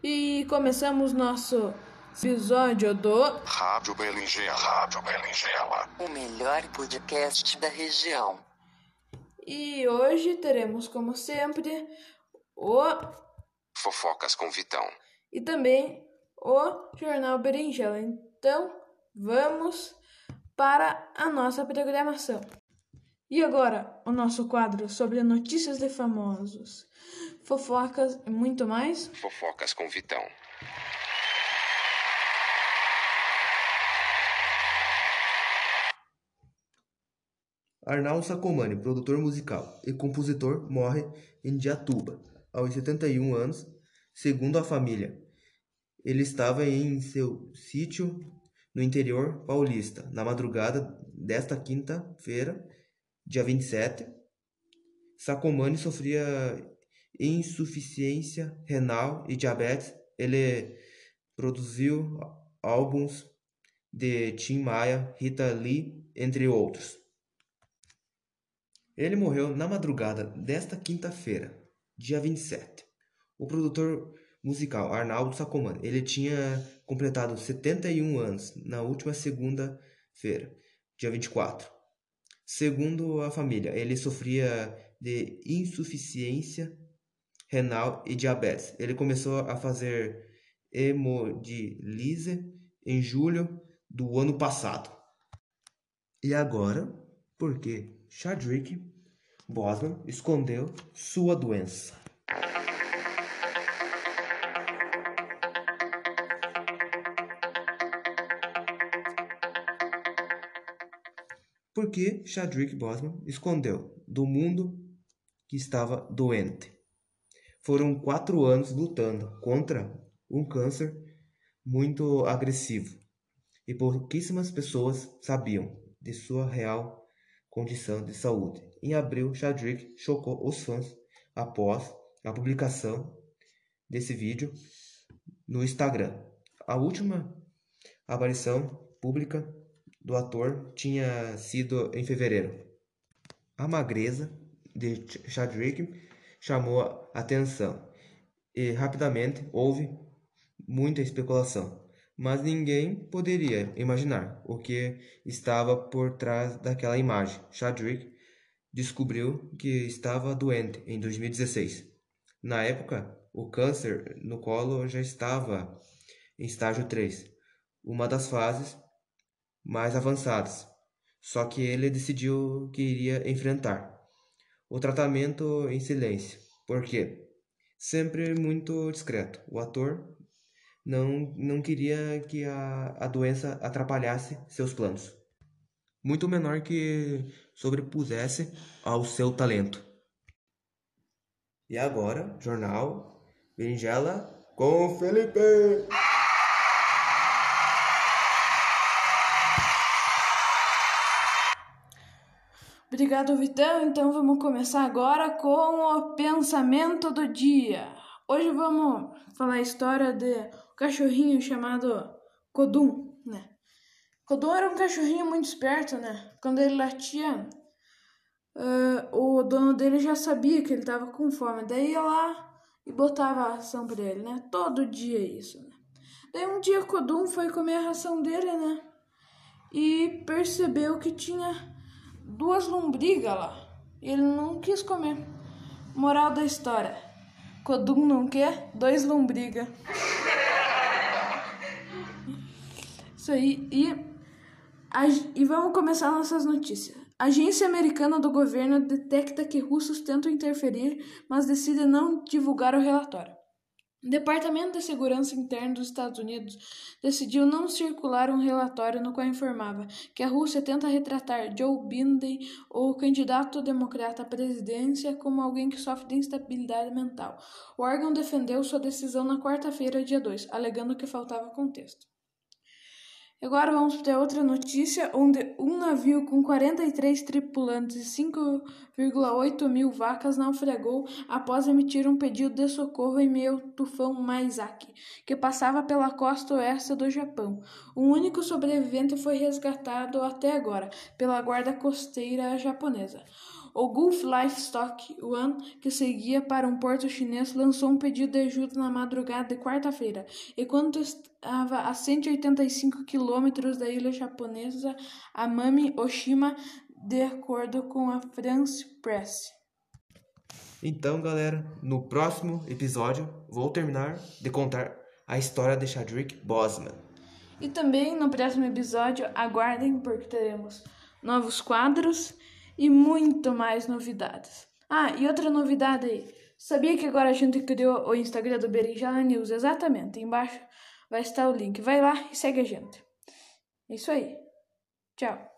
E começamos nosso episódio do Rádio Berinjela. Rádio Berinjela. O melhor podcast da região. E hoje teremos, como sempre, o Fofocas com Vitão. e também o Jornal Berinjela. Então, vamos para a nossa programação. E agora, o nosso quadro sobre notícias de famosos, fofocas e muito mais. Fofocas com Vitão. Arnaldo Sacomani, produtor musical e compositor, morre em Diatuba, aos 71 anos, segundo a família. Ele estava em seu sítio no interior paulista, na madrugada desta quinta-feira, dia 27. Sacomani sofria insuficiência renal e diabetes. Ele produziu álbuns de Tim Maia, Rita Lee, entre outros. Ele morreu na madrugada desta quinta-feira, dia 27. O produtor musical Arnaldo Sacomani, ele tinha completado 71 anos na última segunda-feira, dia 24. Segundo a família, ele sofria de insuficiência renal e diabetes. Ele começou a fazer hemodilise em julho do ano passado. E agora, por que Chadwick Boseman escondeu sua doença? Por que Chadwick Boseman escondeu do mundo que estava doente? Foram quatro anos lutando contra um câncer muito agressivo e pouquíssimas pessoas sabiam de sua real condição de saúde. Em abril, Chadwick chocou os fãs após a publicação desse vídeo no Instagram. A última aparição pública do ator tinha sido em fevereiro. A magreza de Chadwick chamou atenção e rapidamente houve muita especulação, mas ninguém poderia imaginar o que estava por trás daquela imagem. Chadwick descobriu que estava doente em 2016. Na época, o câncer no colo já estava em estágio 3, uma das fases mais avançadas. Só que ele decidiu que iria enfrentar o tratamento em silêncio. Por quê? Sempre muito discreto. O ator não, não queria que a, a doença atrapalhasse seus planos. Muito menor que sobrepusesse ao seu talento. E agora, jornal Berinjela com Felipe. Obrigado, Vitão. Então vamos começar agora com o pensamento do dia. Hoje vamos falar a história de um cachorrinho chamado Kodum, né? Kodum era um cachorrinho muito esperto, né? Quando ele latia, ah, o dono dele já sabia que ele estava com fome. Daí ia lá e botava a ração para ele, né? Todo dia isso, né? Daí um dia Kodum foi comer a ração dele, né? E percebeu que tinha duas lombrigas lá. Ele não quis comer. Moral da história: Kodum não quer, dois lombriga. Isso aí. E, e vamos começar nossas notícias. Agência americana do governo detecta que russos tentam interferir, mas decide não divulgar o relatório. O Departamento de Segurança Interna dos Estados Unidos decidiu não circular um relatório no qual informava que a Rússia tenta retratar Joe Biden, o candidato democrata à presidência, como alguém que sofre de instabilidade mental. O órgão defendeu sua decisão na quarta-feira, dia 2, alegando que faltava contexto. Agora vamos para outra notícia, onde um navio com 43 tripulantes e 5,8 mil vacas naufragou após emitir um pedido de socorro em meio ao tufão Maizaki, que passava pela costa oeste do Japão. O único sobrevivente foi resgatado até agora pela guarda costeira japonesa. O Gulf Livestock One, que seguia para um porto chinês, lançou um pedido de ajuda na madrugada de quarta-feira, enquanto estava a 185 quilômetros da ilha japonesa Amami Oshima, de acordo com a France Press. Então, galera, no próximo episódio vou terminar de contar a história de Chadwick Boseman. E também no próximo episódio, aguardem porque teremos novos quadros e muito mais novidades. Ah, e outra novidade aí. Sabia que agora a gente criou o Instagram do Berinjela News? Exatamente, embaixo vai estar o link. Vai lá e segue a gente. É isso aí. Tchau.